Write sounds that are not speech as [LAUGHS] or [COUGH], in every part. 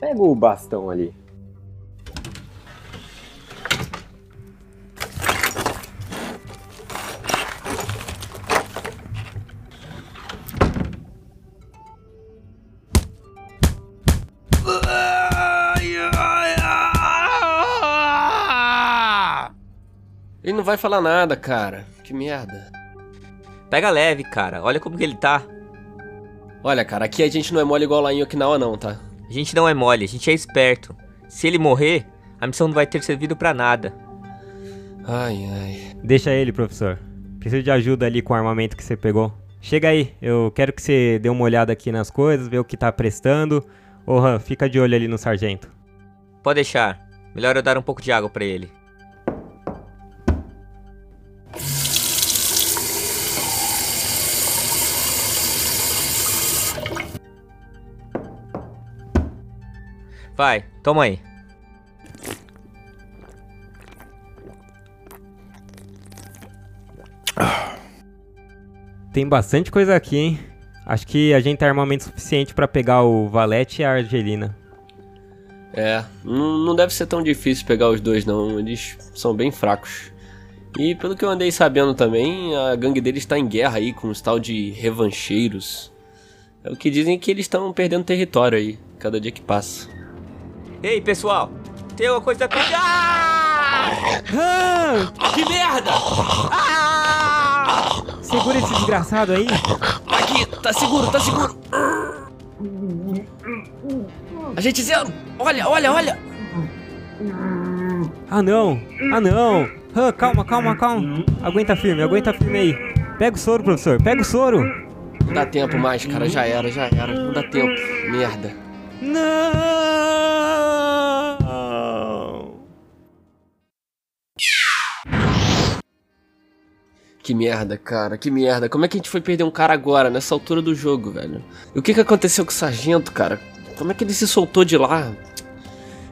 Pega o bastão ali. Ele não vai falar nada, cara. Que merda. Pega leve, cara. Olha como que ele tá. Olha, cara, aqui a gente não é mole igual lá em Okinawa, não, tá? A gente não é mole, a gente é esperto. Se ele morrer, a missão não vai ter servido pra nada. Ai, ai. Deixa ele, professor. Preciso de ajuda ali com o armamento que você pegou. Chega aí, eu quero que você dê uma olhada aqui nas coisas, ver o que tá prestando. Ô Han, fica de olho ali no sargento. Pode deixar. Melhor eu dar um pouco de água pra ele. Vai, toma aí. Tem bastante coisa aqui, hein? Acho que a gente tem armamento suficiente pra pegar o Valete e a Argelina. É, não, não deve ser tão difícil pegar os dois, não. Eles são bem fracos. E pelo que eu andei sabendo também, a gangue deles está em guerra aí com os tal de revancheiros. É o que dizem que eles estão perdendo território aí, cada dia que passa. Ei, pessoal! Tem uma coisa pra... Ah! Que merda! Ah! Segura esse desgraçado aí. Aqui, tá seguro, tá seguro. Agente Zero, olha, olha, olha. Ah não, ah não. Han, calma, calma, calma. Aguenta firme, aguenta firme aí. Pega o soro, professor, pega o soro. Não dá tempo mais, cara, já era, já era. Não dá tempo, merda. Não! Que merda, cara, que merda. Como é que a gente foi perder um cara agora, nessa altura do jogo, velho? E o que que aconteceu com o sargento, cara? Como é que ele se soltou de lá?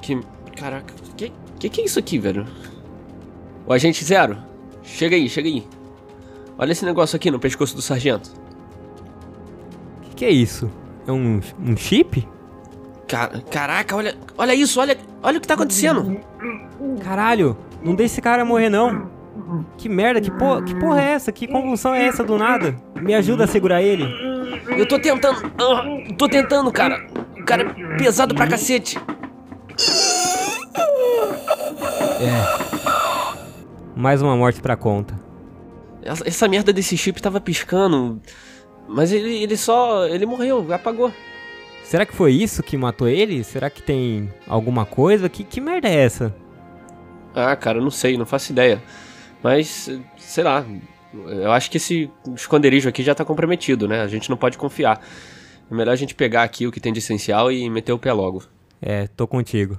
Que. Caraca, que que, que é isso aqui, velho? O agente Zero, chega aí, chega aí. Olha esse negócio aqui no pescoço do sargento. Que que é isso? É um, um chip? Cara, caraca, olha, olha isso, olha, olha o que tá acontecendo. Caralho, não deixa esse cara morrer não. Que merda, que, por, que porra é essa? Que convulsão é essa do nada? Me ajuda a segurar ele. Eu tô tentando, ah, tô tentando, cara. O cara é pesado pra cacete. Mais uma morte pra conta. Essa, essa merda desse chip tava piscando. Mas ele, ele só. Ele morreu, apagou. Será que foi isso que matou ele? Será que tem alguma coisa? Que, que merda é essa? Ah, cara, não sei, não faço ideia. Mas, sei lá. Eu acho que esse esconderijo aqui já tá comprometido, né? A gente não pode confiar. É melhor a gente pegar aqui o que tem de essencial e meter o pé logo. É, tô contigo.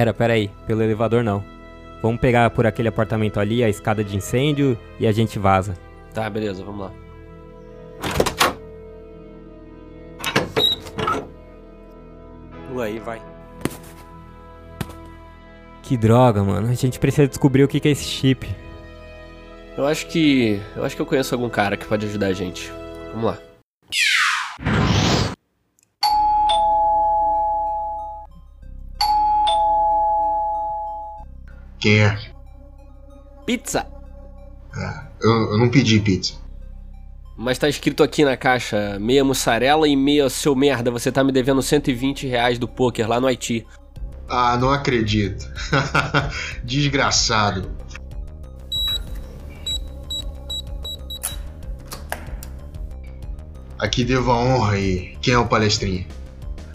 Pera, pera aí, pelo elevador não. Vamos pegar por aquele apartamento ali, a escada de incêndio e a gente vaza. Tá, beleza, vamos lá. Pula aí, vai. Que droga, mano. A gente precisa descobrir o que que é esse chip. Eu acho que. Eu acho que eu conheço algum cara que pode ajudar a gente. Vamos lá. Quem é? Pizza! Ah, eu, eu não pedi pizza. Mas tá escrito aqui na caixa, meia mussarela e meia seu merda, você tá me devendo 120 reais do poker lá no Haiti. Ah, não acredito. [LAUGHS] Desgraçado. Aqui devo a honra e quem é o palestrinha?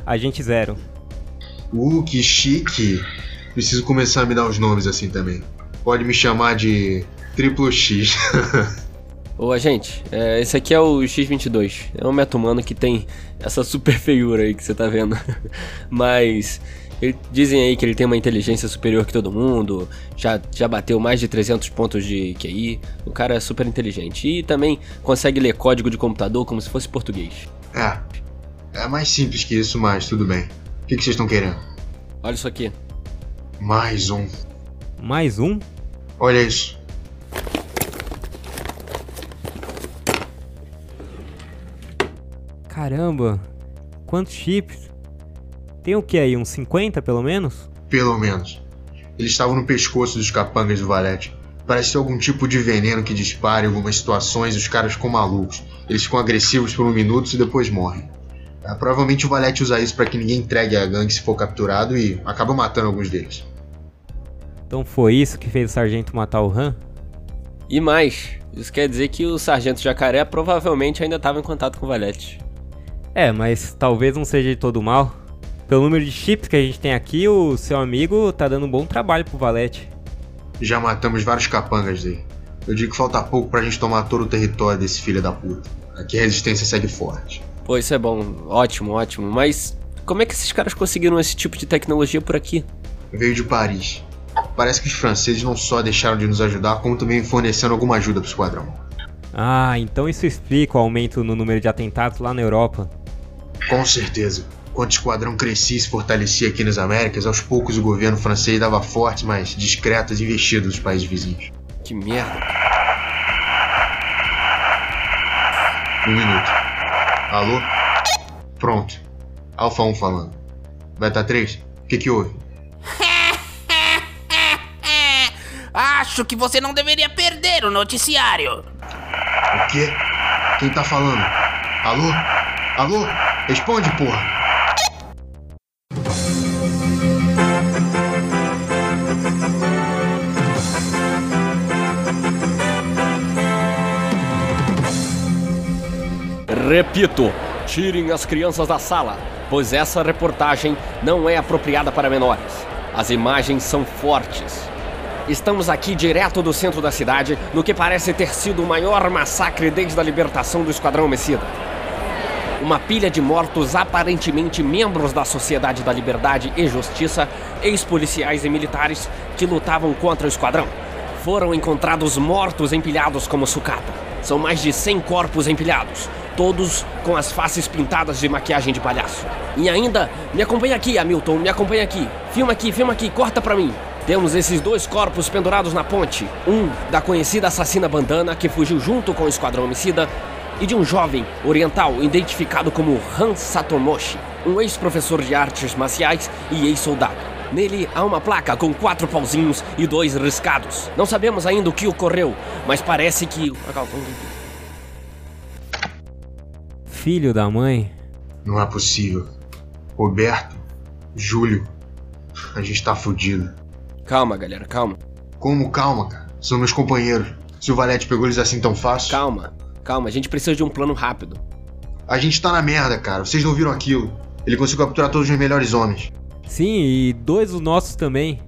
Agente Zero. Uh, que chique. Preciso começar a me dar os nomes assim também. Pode me chamar de Triplo X. [LAUGHS] Ô, agente, é, esse aqui é o X-22. É um meta humano que tem essa super feiura aí que você tá vendo. [LAUGHS] Mas Ele- dizem aí que ele tem uma inteligência superior que todo mundo, já, já bateu mais de 300 pontos de QI. O cara é super inteligente. E também consegue ler código de computador como se fosse português. É. É mais simples que isso, mas tudo bem. O que, que vocês estão querendo? Olha isso aqui. Mais um. Mais um? Olha isso. Caramba, quantos chips? Tem o que aí, uns 50 pelo menos? Pelo menos. Eles estavam no pescoço dos capangas do Valete. Parece ser algum tipo de veneno que dispara em algumas situações e os caras ficam malucos. Eles ficam agressivos por um minuto e depois morrem. Ah, provavelmente o Valete usa isso para que ninguém entregue a gangue se for capturado e acaba matando alguns deles. Então foi isso que fez o sargento matar o Han? E mais, isso quer dizer que o Sargento Jacaré provavelmente ainda estava em contato com o Valete. É, mas talvez não seja de todo mal. Pelo número de chips que a gente tem aqui, o seu amigo tá dando um bom trabalho pro Valete. Já matamos vários capangas dele. Eu digo que falta pouco pra gente tomar todo o território desse filho da puta. Aqui a resistência segue forte. Pô, isso é bom, ótimo, ótimo. Mas como é que esses caras conseguiram esse tipo de tecnologia por aqui? Veio de Paris. Parece que os franceses não só deixaram de nos ajudar, como também fornecendo alguma ajuda pro esquadrão. Ah, então isso explica o aumento no número de atentados lá na Europa. Com certeza. Quando o esquadrão crescia e se fortalecia aqui nas Américas, aos poucos o governo francês dava fortes, mas discretas investidas nos países vizinhos. Que merda. Um minuto. Alô? Pronto. Alfa 1 falando. Beta 3? O que que houve? [LAUGHS] Acho que você não deveria perder o noticiário. O quê? Quem tá falando? Alô? Alô? Responde, porra! Repito, tirem as crianças da sala, pois essa reportagem não é apropriada para menores. As imagens são fortes. Estamos aqui direto do centro da cidade, no que parece ter sido o maior massacre desde a libertação do Esquadrão Homicida. Uma pilha de mortos aparentemente membros da Sociedade da Liberdade e Justiça, ex-policiais e militares que lutavam contra o Esquadrão. Foram encontrados mortos empilhados como sucata. São mais de 100 corpos empilhados, todos com as faces pintadas de maquiagem de palhaço. E ainda, me acompanha aqui, Hamilton, me acompanha aqui. Filma aqui, filma aqui, corta pra mim. Temos esses dois corpos pendurados na ponte. Um da conhecida assassina Bandana, que fugiu junto com o Esquadrão Homicida, e de um jovem oriental identificado como Han Satomoshi, um ex-professor de artes marciais e ex-soldado. Nele há uma placa com quatro pauzinhos e dois riscados. Não sabemos ainda o que ocorreu, mas parece que. Filho da mãe. Não é possível. Roberto, Júlio, a gente tá fudido. Calma, galera, calma. Como? Calma, cara. São meus companheiros. Se o Valete pegou eles assim tão fácil. Calma, calma, a gente precisa de um plano rápido. A gente tá na merda, cara. Vocês não viram aquilo. Ele conseguiu capturar todos os melhores homens. Sim, e dois dos nossos também.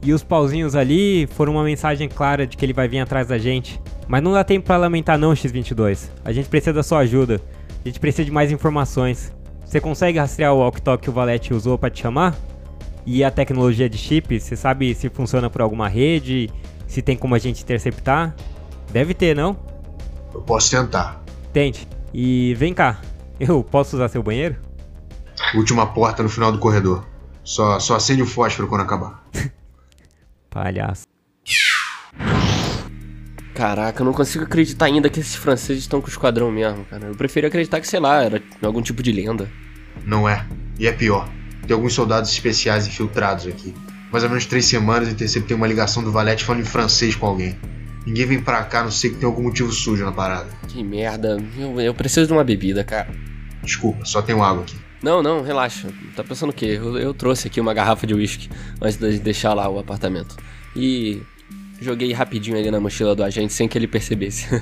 E os pauzinhos ali foram uma mensagem clara de que ele vai vir atrás da gente. Mas não dá tempo pra lamentar não, X-22. A gente precisa da sua ajuda. A gente precisa de mais informações. Você consegue rastrear o walkie-talkie que o Valete usou pra te chamar? E a tecnologia de chip, você sabe se funciona por alguma rede? Se tem como a gente interceptar? Deve ter, não? Eu posso tentar. Tente. E vem cá, eu posso usar seu banheiro? Última porta no final do corredor. Só, só acende o fósforo quando acabar. [LAUGHS] Palhaço. Caraca, eu não consigo acreditar ainda que esses franceses estão com o esquadrão mesmo, cara. Eu prefiro acreditar que, sei lá, era algum tipo de lenda. Não é. E é pior. Tem alguns soldados especiais infiltrados aqui. Mais ou menos três semanas interceptei uma ligação do Valete falando em francês com alguém. Ninguém vem pra cá, não sei que tem algum motivo sujo na parada. Que merda. Eu, eu preciso de uma bebida, cara. Desculpa, só tenho água aqui. Não, não, relaxa. Tá pensando o quê? Eu, eu trouxe aqui uma garrafa de uísque antes de deixar lá o apartamento. E joguei rapidinho ali na mochila do agente sem que ele percebesse. [LAUGHS]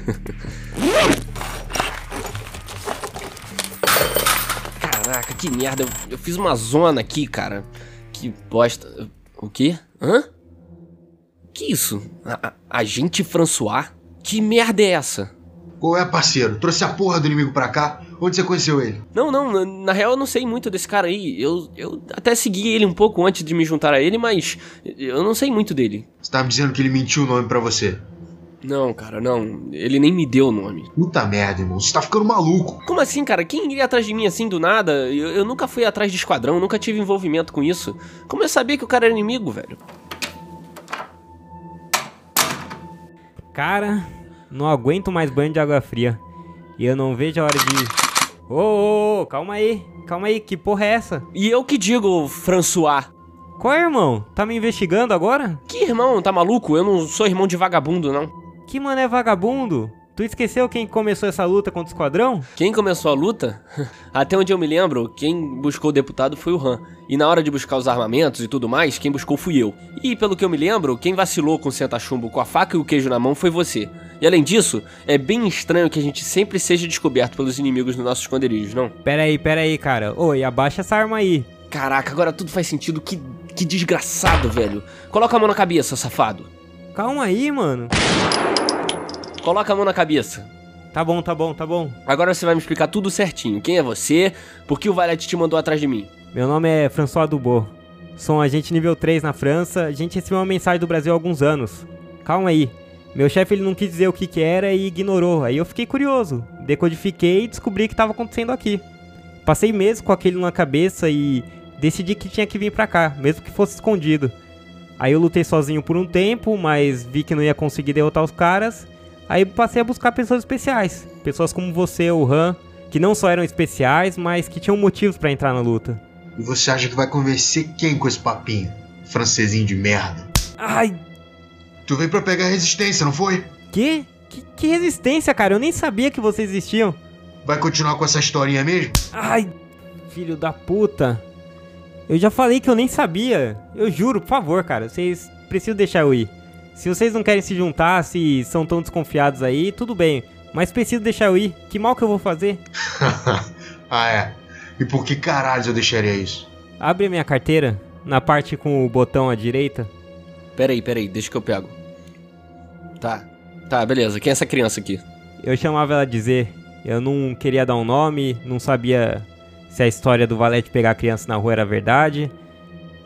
Caraca, que merda. Eu, eu fiz uma zona aqui, cara. Que bosta. O quê? Hã? Que isso? A, a, agente François? Que merda é essa? Qual é, parceiro? Trouxe a porra do inimigo pra cá? Onde você conheceu ele? Não, não, na, na real eu não sei muito desse cara aí. Eu, eu até segui ele um pouco antes de me juntar a ele, mas eu não sei muito dele. Você tá me dizendo que ele mentiu o nome pra você? Não, cara, não. Ele nem me deu o nome. Puta merda, irmão. Você tá ficando maluco. Como assim, cara? Quem iria atrás de mim assim do nada? Eu, eu nunca fui atrás de esquadrão, nunca tive envolvimento com isso. Como eu sabia que o cara era inimigo, velho? Cara, não aguento mais banho de água fria. E eu não vejo a hora de. Ô, ô, ô, calma aí. Calma aí, que porra é essa? E eu que digo, François. Qual é, irmão? Tá me investigando agora? Que irmão, tá maluco? Eu não sou irmão de vagabundo, não. Que mano é vagabundo? Tu esqueceu quem começou essa luta contra o esquadrão? Quem começou a luta? [LAUGHS] Até onde eu me lembro, quem buscou o deputado foi o Han. E na hora de buscar os armamentos e tudo mais, quem buscou fui eu. E pelo que eu me lembro, quem vacilou com o senta-chumbo com a faca e o queijo na mão foi você. E além disso, é bem estranho que a gente sempre seja descoberto pelos inimigos nos nossos esconderijos, não? Pera aí, pera aí, cara. Oi, abaixa essa arma aí. Caraca, agora tudo faz sentido. Que, que desgraçado, velho. Coloca a mão na cabeça, safado. Calma aí, mano. Coloca a mão na cabeça. Tá bom, tá bom, tá bom. Agora você vai me explicar tudo certinho. Quem é você? Por que o Valete te mandou atrás de mim? Meu nome é François Dubot. Sou um agente nível 3 na França. A gente recebeu uma mensagem do Brasil há alguns anos. Calma aí. Meu chefe ele não quis dizer o que, que era e ignorou. Aí eu fiquei curioso. Decodifiquei e descobri o que estava acontecendo aqui. Passei meses com aquele na cabeça e decidi que tinha que vir pra cá, mesmo que fosse escondido. Aí eu lutei sozinho por um tempo, mas vi que não ia conseguir derrotar os caras. Aí passei a buscar pessoas especiais. Pessoas como você, o Han, que não só eram especiais, mas que tinham motivos para entrar na luta. E você acha que vai convencer quem com esse papinho? Francesinho de merda. Ai, Tu veio pra pegar a resistência, não foi? que? que? Que resistência, cara? Eu nem sabia que vocês existiam. Vai continuar com essa historinha mesmo? Ai, filho da puta. Eu já falei que eu nem sabia. Eu juro, por favor, cara. Vocês precisam deixar eu ir. Se vocês não querem se juntar, se são tão desconfiados aí, tudo bem. Mas preciso deixar eu ir. Que mal que eu vou fazer? [LAUGHS] ah, é. E por que caralho eu deixaria isso? Abre a minha carteira, na parte com o botão à direita. Peraí, peraí, deixa que eu pego. Tá, tá, beleza. Quem é essa criança aqui? Eu chamava ela de Z. Eu não queria dar um nome, não sabia se a história do Valete pegar a criança na rua era verdade.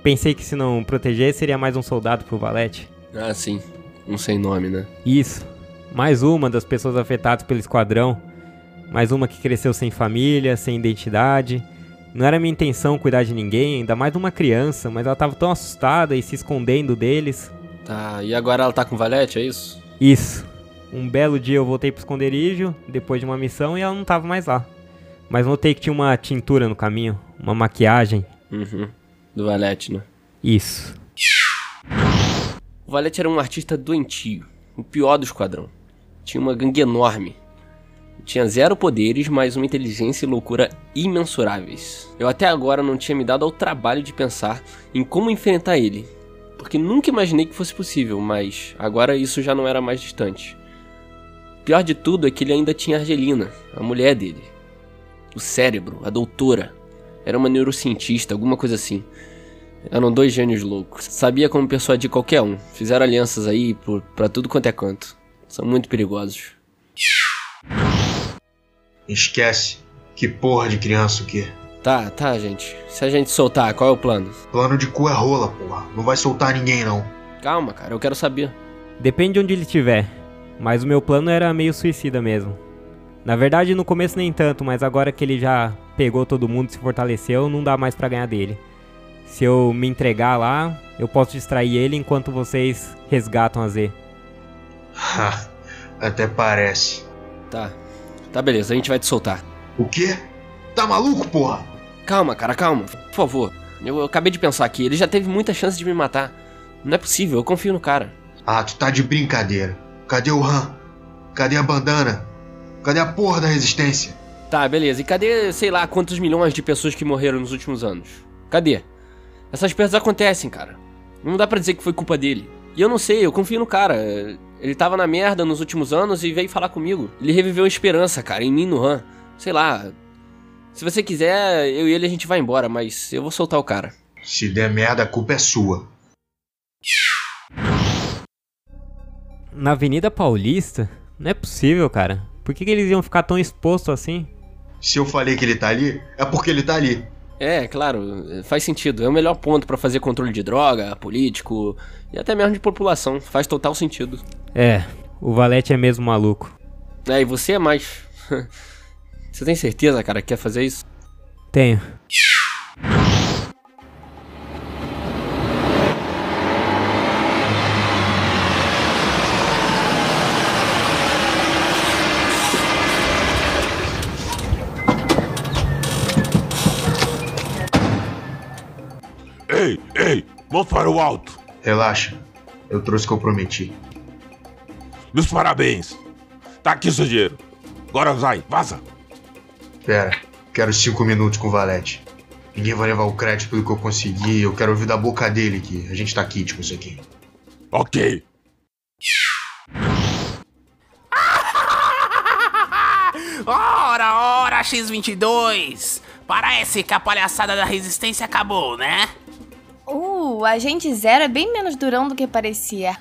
Pensei que se não proteger, seria mais um soldado pro Valete. Ah, sim. Não sei nome, né? Isso. Mais uma das pessoas afetadas pelo esquadrão. Mais uma que cresceu sem família, sem identidade. Não era minha intenção cuidar de ninguém, ainda mais de uma criança, mas ela tava tão assustada e se escondendo deles. Tá, e agora ela tá com o Valete, é isso? Isso. Um belo dia eu voltei pro esconderijo, depois de uma missão, e ela não tava mais lá. Mas notei que tinha uma tintura no caminho, uma maquiagem. Uhum. Do Valete, né? Isso. O Valete era um artista doentio, o pior do esquadrão. Tinha uma gangue enorme. Tinha zero poderes, mas uma inteligência e loucura imensuráveis. Eu até agora não tinha me dado ao trabalho de pensar em como enfrentar ele, porque nunca imaginei que fosse possível, mas agora isso já não era mais distante. Pior de tudo é que ele ainda tinha a Argelina, a mulher dele. O cérebro, a doutora. Era uma neurocientista, alguma coisa assim. Eram dois gênios loucos. Sabia como persuadir qualquer um. Fizeram alianças aí por, pra tudo quanto é canto. São muito perigosos. Esquece. Que porra de criança o quê? Tá, tá, gente. Se a gente soltar, qual é o plano? Plano de cu é rola, porra. Não vai soltar ninguém, não. Calma, cara, eu quero saber. Depende de onde ele estiver. Mas o meu plano era meio suicida mesmo. Na verdade, no começo nem tanto, mas agora que ele já pegou todo mundo e se fortaleceu, não dá mais pra ganhar dele. Se eu me entregar lá, eu posso distrair ele enquanto vocês resgatam a Z. Ha, Até parece. Tá. Tá, beleza, a gente vai te soltar. O quê? Tá maluco, porra? Calma, cara, calma. Por favor. Eu, eu acabei de pensar aqui, ele já teve muita chance de me matar. Não é possível, eu confio no cara. Ah, tu tá de brincadeira. Cadê o Han? Cadê a bandana? Cadê a porra da resistência? Tá, beleza. E cadê, sei lá, quantos milhões de pessoas que morreram nos últimos anos? Cadê? Essas perdas acontecem, cara. Não dá pra dizer que foi culpa dele. E eu não sei, eu confio no cara. Ele tava na merda nos últimos anos e veio falar comigo. Ele reviveu a esperança, cara, em mim no Han. Sei lá. Se você quiser, eu e ele a gente vai embora, mas eu vou soltar o cara. Se der merda, a culpa é sua. Na Avenida Paulista? Não é possível, cara. Por que, que eles iam ficar tão expostos assim? Se eu falei que ele tá ali, é porque ele tá ali. É, claro, faz sentido. É o melhor ponto pra fazer controle de droga, político e até mesmo de população. Faz total sentido. É, o Valete é mesmo maluco. É, e você é mais. [LAUGHS] você tem certeza, cara, que quer fazer isso? Tenho. Ei, ei, mãos para o alto. Relaxa, eu trouxe o que eu prometi. Meus parabéns. Tá aqui seu dinheiro. Agora vai, vaza. Pera, quero cinco minutos com o Valete. Ninguém vai levar o crédito pelo que eu consegui. Eu quero ouvir da boca dele que a gente tá kit com isso aqui. Ok. [LAUGHS] Ora, ora, X-22! Parece que a palhaçada da resistência acabou, né? Uh, o agente zero é bem menos durão do que parecia.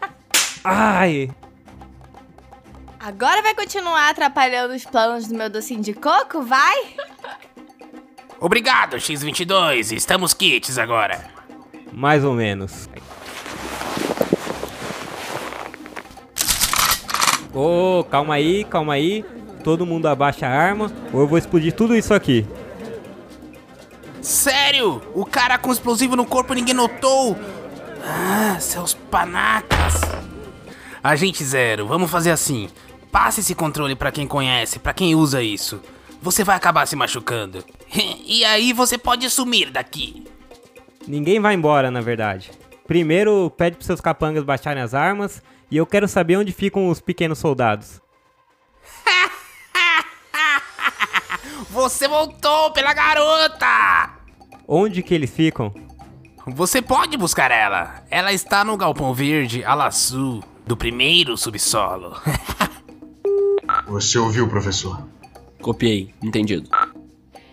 [LAUGHS] Ai! Agora vai continuar atrapalhando os planos do meu docinho de coco, vai? Obrigado, X-22. Estamos kits agora. Mais ou menos. Ô, calma aí, calma aí. Todo mundo abaixa a arma ou eu vou explodir tudo isso aqui. Sério? O cara com explosivo no corpo ninguém notou? Ah, seus panacas. Agente Zero, vamos fazer assim. Passe esse controle pra quem conhece, pra quem usa isso. Você vai acabar se machucando. [LAUGHS] E aí você pode sumir daqui. Ninguém vai embora, na verdade. Primeiro, pede pros seus capangas baixarem as armas e eu quero saber onde ficam os pequenos soldados. [LAUGHS] Você voltou pela garota! Onde que eles ficam? Você pode buscar ela. Ela está no galpão verde Alaçu, do primeiro subsolo. [LAUGHS] Você ouviu, professor? Copiei, entendido.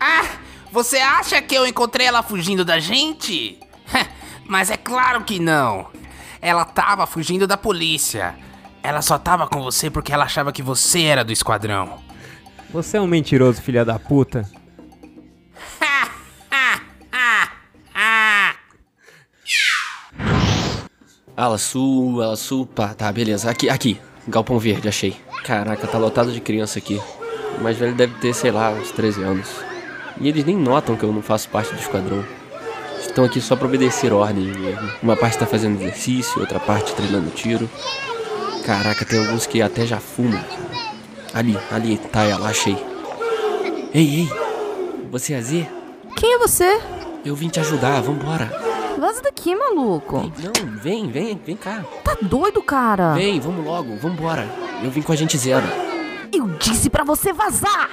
ah, você acha que eu encontrei ela fugindo da gente? Mas é claro que não. Ela tava fugindo da polícia. Ela só tava com você porque ela achava que você era do esquadrão. Você é um mentiroso, filha da puta. Ala Sul, Ala Sul, pá, tá, beleza. Aqui, aqui. Galpão Verde, achei. Caraca, tá lotado de criança aqui. O mais velho deve ter, sei lá, uns 13 anos. E eles nem notam que eu não faço parte do esquadrão. Estão aqui só pra obedecer ordens mesmo. Uma parte tá fazendo exercício, outra parte treinando tiro. Caraca, tem alguns que até já fumam. Ali, ali, tá ela, achei. Ei, ei, você é a Z? Quem é você? Eu vim te ajudar, vambora. Vaza daqui, maluco. Não, vem, vem, vem cá. Tá doido, cara? Vem, vamos logo, vambora. Eu vim com a gente zero. Eu disse pra você vazar!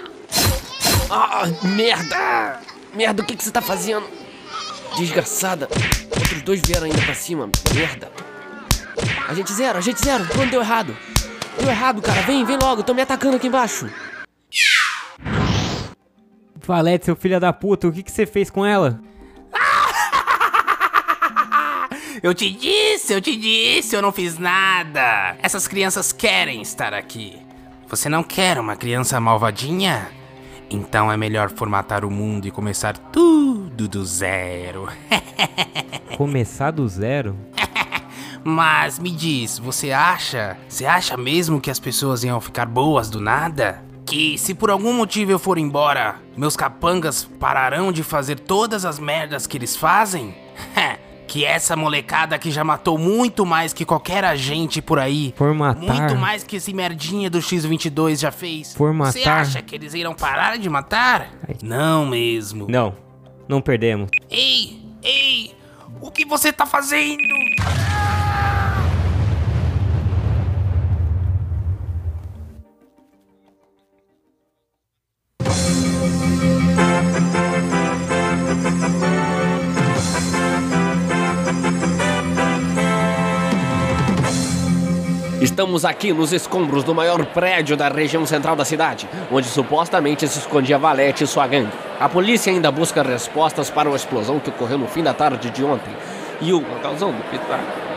Ah, merda! Merda, o que, que você tá fazendo? Desgraçada. Outros dois vieram ainda pra cima. Merda. A gente zero, a gente zero. Quando deu errado? Deu errado, cara. Vem, vem logo. Tô me atacando aqui embaixo. Valete, seu filho da puta, o que, que você fez com ela? Eu te disse, eu te disse, eu não fiz nada. Essas crianças querem estar aqui. Você não quer uma criança malvadinha? Então é melhor formatar o mundo e começar tudo do zero. [LAUGHS] Começar do zero? [LAUGHS] Mas me diz, você acha? Você acha mesmo que as pessoas iam ficar boas do nada? Que se por algum motivo eu for embora, meus capangas pararão de fazer todas as merdas que eles fazem? [LAUGHS] que essa molecada que já matou muito mais que qualquer agente por aí. Muito mais que esse merdinha do X-22 já fez. Por Você acha que eles irão parar de matar? Ai. Não mesmo. Não, não perdemos. Ei, ei, o que você tá fazendo? Estamos aqui nos escombros do maior prédio da região central da cidade, onde supostamente se escondia Valete e sua gangue. A polícia ainda busca respostas para uma explosão que ocorreu no fim da tarde de ontem. E o causão do Pitar.